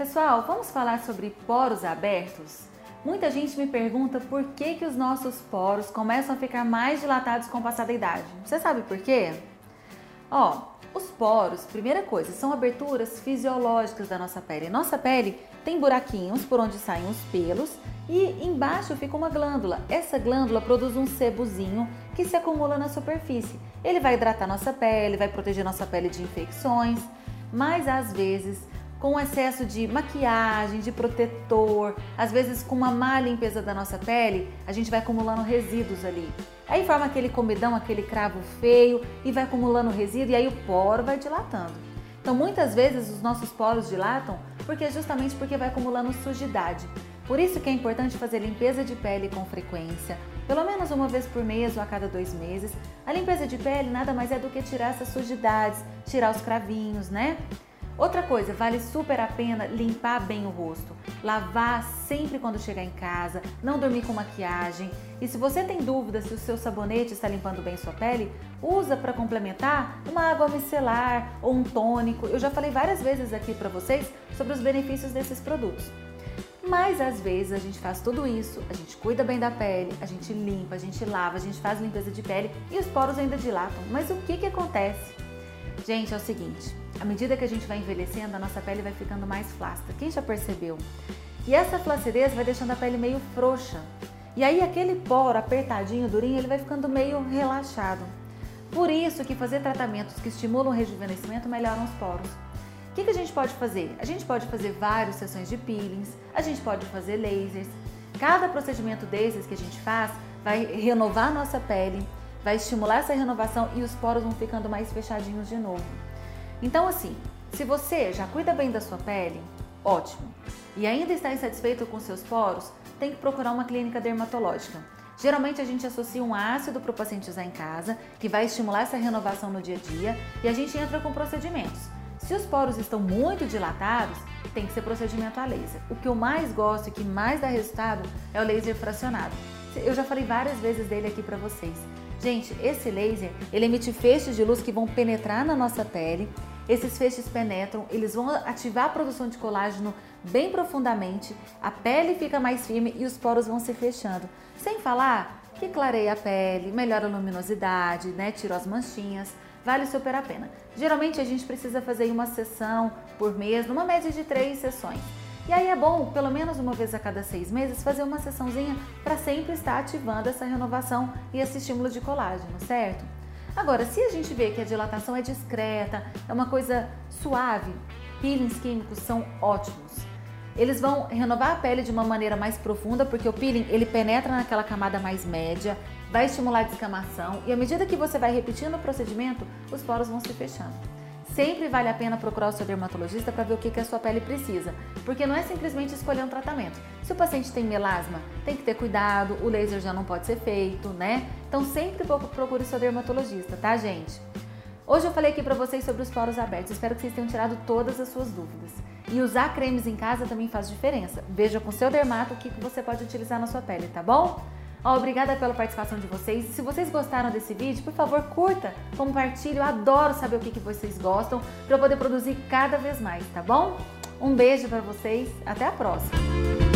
Pessoal, vamos falar sobre poros abertos? Muita gente me pergunta por que, que os nossos poros começam a ficar mais dilatados com o passar da idade. Você sabe por quê? Ó, os poros, primeira coisa, são aberturas fisiológicas da nossa pele. Nossa pele tem buraquinhos por onde saem os pelos e embaixo fica uma glândula. Essa glândula produz um sebozinho que se acumula na superfície. Ele vai hidratar nossa pele, vai proteger nossa pele de infecções, mas às vezes com excesso de maquiagem, de protetor, às vezes com uma má limpeza da nossa pele, a gente vai acumulando resíduos ali. Aí forma aquele comidão, aquele cravo feio e vai acumulando resíduo e aí o poro vai dilatando. Então muitas vezes os nossos poros dilatam porque é justamente porque vai acumulando sujidade. Por isso que é importante fazer limpeza de pele com frequência, pelo menos uma vez por mês ou a cada dois meses. A limpeza de pele nada mais é do que tirar essas sujidades, tirar os cravinhos, né? Outra coisa, vale super a pena limpar bem o rosto, lavar sempre quando chegar em casa, não dormir com maquiagem. E se você tem dúvida se o seu sabonete está limpando bem sua pele, usa para complementar uma água micelar ou um tônico. Eu já falei várias vezes aqui para vocês sobre os benefícios desses produtos. Mas às vezes a gente faz tudo isso, a gente cuida bem da pele, a gente limpa, a gente lava, a gente faz limpeza de pele e os poros ainda dilatam. Mas o que, que acontece? Gente, é o seguinte, à medida que a gente vai envelhecendo, a nossa pele vai ficando mais flácida. Quem já percebeu? E essa flacidez vai deixando a pele meio frouxa. E aí aquele poro apertadinho, durinho, ele vai ficando meio relaxado. Por isso que fazer tratamentos que estimulam o rejuvenescimento melhoram os poros. O que, que a gente pode fazer? A gente pode fazer várias sessões de peelings, a gente pode fazer lasers. Cada procedimento desses que a gente faz vai renovar nossa pele, vai estimular essa renovação e os poros vão ficando mais fechadinhos de novo. Então, assim, se você já cuida bem da sua pele, ótimo. E ainda está insatisfeito com seus poros, tem que procurar uma clínica dermatológica. Geralmente a gente associa um ácido para o paciente usar em casa, que vai estimular essa renovação no dia a dia, e a gente entra com procedimentos. Se os poros estão muito dilatados, tem que ser procedimento a laser. O que eu mais gosto e que mais dá resultado é o laser fracionado. Eu já falei várias vezes dele aqui para vocês. Gente, esse laser, ele emite feixes de luz que vão penetrar na nossa pele. Esses feixes penetram, eles vão ativar a produção de colágeno bem profundamente, a pele fica mais firme e os poros vão se fechando. Sem falar que clareia a pele, melhora a luminosidade, né? Tira as manchinhas, vale super a pena. Geralmente a gente precisa fazer uma sessão por mês, numa média de três sessões. E aí é bom, pelo menos uma vez a cada seis meses, fazer uma sessãozinha para sempre estar ativando essa renovação e esse estímulo de colágeno, certo? Agora, se a gente vê que a dilatação é discreta, é uma coisa suave, peelings químicos são ótimos. Eles vão renovar a pele de uma maneira mais profunda, porque o peeling ele penetra naquela camada mais média, vai estimular a descamação e à medida que você vai repetindo o procedimento, os poros vão se fechando. Sempre vale a pena procurar o seu dermatologista para ver o que, que a sua pele precisa, porque não é simplesmente escolher um tratamento. Se o paciente tem melasma, tem que ter cuidado, o laser já não pode ser feito, né? Então sempre procure o seu dermatologista, tá, gente? Hoje eu falei aqui para vocês sobre os poros abertos, espero que vocês tenham tirado todas as suas dúvidas. E usar cremes em casa também faz diferença. Veja com seu dermato o que você pode utilizar na sua pele, tá bom? Obrigada pela participação de vocês. Se vocês gostaram desse vídeo, por favor, curta, compartilhe. Eu adoro saber o que, que vocês gostam para eu poder produzir cada vez mais, tá bom? Um beijo para vocês. Até a próxima.